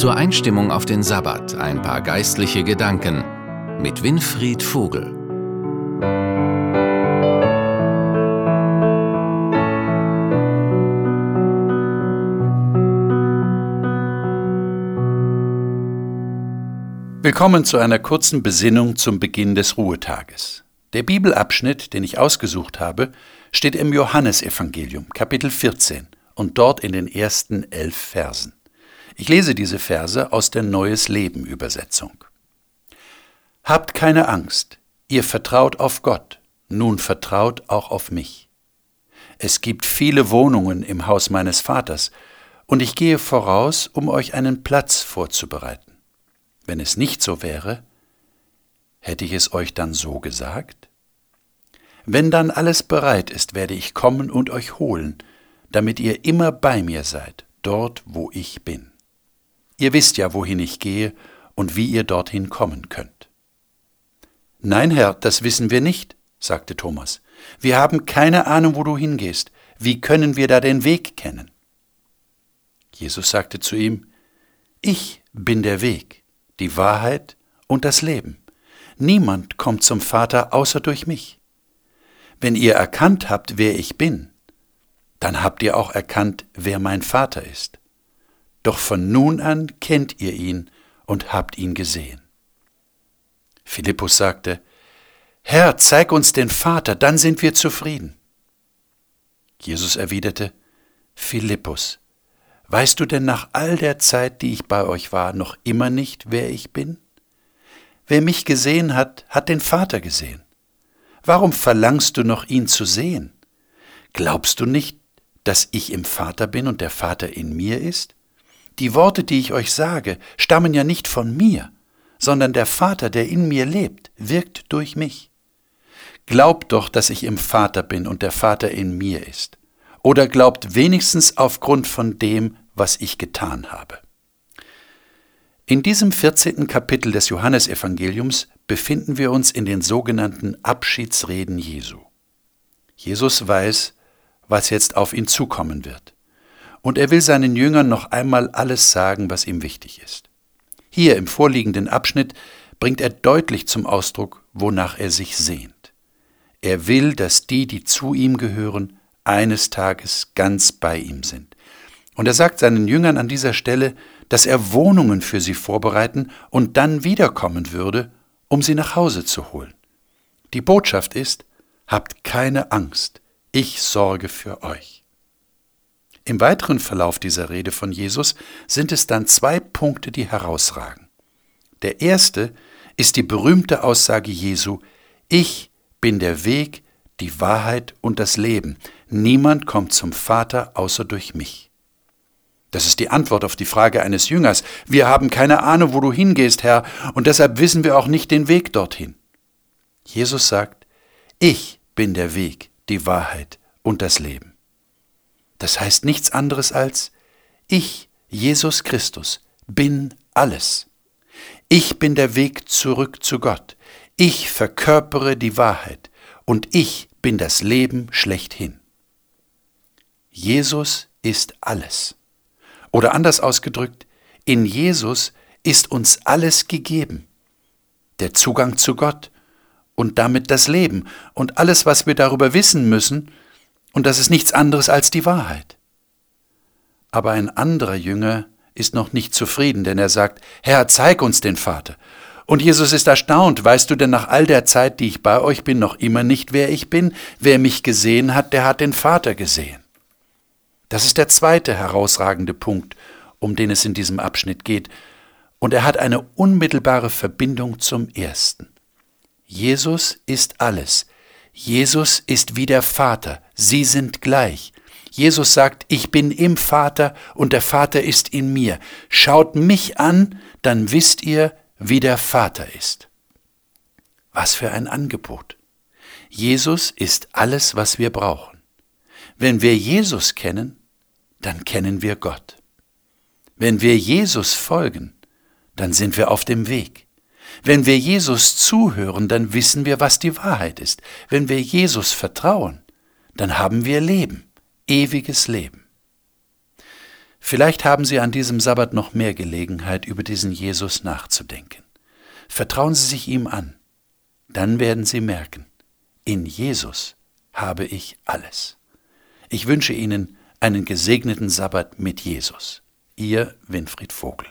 Zur Einstimmung auf den Sabbat ein paar geistliche Gedanken mit Winfried Vogel. Willkommen zu einer kurzen Besinnung zum Beginn des Ruhetages. Der Bibelabschnitt, den ich ausgesucht habe, steht im Johannesevangelium, Kapitel 14 und dort in den ersten elf Versen. Ich lese diese Verse aus der Neues Leben Übersetzung. Habt keine Angst, ihr vertraut auf Gott, nun vertraut auch auf mich. Es gibt viele Wohnungen im Haus meines Vaters, und ich gehe voraus, um euch einen Platz vorzubereiten. Wenn es nicht so wäre, hätte ich es euch dann so gesagt? Wenn dann alles bereit ist, werde ich kommen und euch holen, damit ihr immer bei mir seid, dort wo ich bin. Ihr wisst ja, wohin ich gehe und wie ihr dorthin kommen könnt. Nein, Herr, das wissen wir nicht, sagte Thomas. Wir haben keine Ahnung, wo du hingehst. Wie können wir da den Weg kennen? Jesus sagte zu ihm, Ich bin der Weg, die Wahrheit und das Leben. Niemand kommt zum Vater außer durch mich. Wenn ihr erkannt habt, wer ich bin, dann habt ihr auch erkannt, wer mein Vater ist. Doch von nun an kennt ihr ihn und habt ihn gesehen. Philippus sagte, Herr, zeig uns den Vater, dann sind wir zufrieden. Jesus erwiderte, Philippus, weißt du denn nach all der Zeit, die ich bei euch war, noch immer nicht, wer ich bin? Wer mich gesehen hat, hat den Vater gesehen. Warum verlangst du noch ihn zu sehen? Glaubst du nicht, dass ich im Vater bin und der Vater in mir ist? Die Worte, die ich euch sage, stammen ja nicht von mir, sondern der Vater, der in mir lebt, wirkt durch mich. Glaubt doch, dass ich im Vater bin und der Vater in mir ist. Oder glaubt wenigstens aufgrund von dem, was ich getan habe. In diesem 14. Kapitel des Johannesevangeliums befinden wir uns in den sogenannten Abschiedsreden Jesu. Jesus weiß, was jetzt auf ihn zukommen wird und er will seinen Jüngern noch einmal alles sagen, was ihm wichtig ist. Hier im vorliegenden Abschnitt bringt er deutlich zum Ausdruck, wonach er sich sehnt. Er will, dass die, die zu ihm gehören, eines Tages ganz bei ihm sind. Und er sagt seinen Jüngern an dieser Stelle, dass er Wohnungen für sie vorbereiten und dann wiederkommen würde, um sie nach Hause zu holen. Die Botschaft ist, habt keine Angst, ich sorge für euch. Im weiteren Verlauf dieser Rede von Jesus sind es dann zwei Punkte, die herausragen. Der erste ist die berühmte Aussage Jesu, ich bin der Weg, die Wahrheit und das Leben. Niemand kommt zum Vater außer durch mich. Das ist die Antwort auf die Frage eines Jüngers. Wir haben keine Ahnung, wo du hingehst, Herr, und deshalb wissen wir auch nicht den Weg dorthin. Jesus sagt, ich bin der Weg, die Wahrheit und das Leben. Das heißt nichts anderes als, ich, Jesus Christus, bin alles. Ich bin der Weg zurück zu Gott. Ich verkörpere die Wahrheit und ich bin das Leben schlechthin. Jesus ist alles. Oder anders ausgedrückt, in Jesus ist uns alles gegeben. Der Zugang zu Gott und damit das Leben und alles, was wir darüber wissen müssen, und das ist nichts anderes als die Wahrheit. Aber ein anderer Jünger ist noch nicht zufrieden, denn er sagt, Herr, zeig uns den Vater. Und Jesus ist erstaunt, weißt du denn nach all der Zeit, die ich bei euch bin, noch immer nicht, wer ich bin? Wer mich gesehen hat, der hat den Vater gesehen. Das ist der zweite herausragende Punkt, um den es in diesem Abschnitt geht, und er hat eine unmittelbare Verbindung zum ersten. Jesus ist alles, Jesus ist wie der Vater, sie sind gleich. Jesus sagt, ich bin im Vater und der Vater ist in mir. Schaut mich an, dann wisst ihr, wie der Vater ist. Was für ein Angebot. Jesus ist alles, was wir brauchen. Wenn wir Jesus kennen, dann kennen wir Gott. Wenn wir Jesus folgen, dann sind wir auf dem Weg. Wenn wir Jesus zuhören, dann wissen wir, was die Wahrheit ist. Wenn wir Jesus vertrauen, dann haben wir Leben, ewiges Leben. Vielleicht haben Sie an diesem Sabbat noch mehr Gelegenheit, über diesen Jesus nachzudenken. Vertrauen Sie sich ihm an. Dann werden Sie merken, in Jesus habe ich alles. Ich wünsche Ihnen einen gesegneten Sabbat mit Jesus. Ihr Winfried Vogel.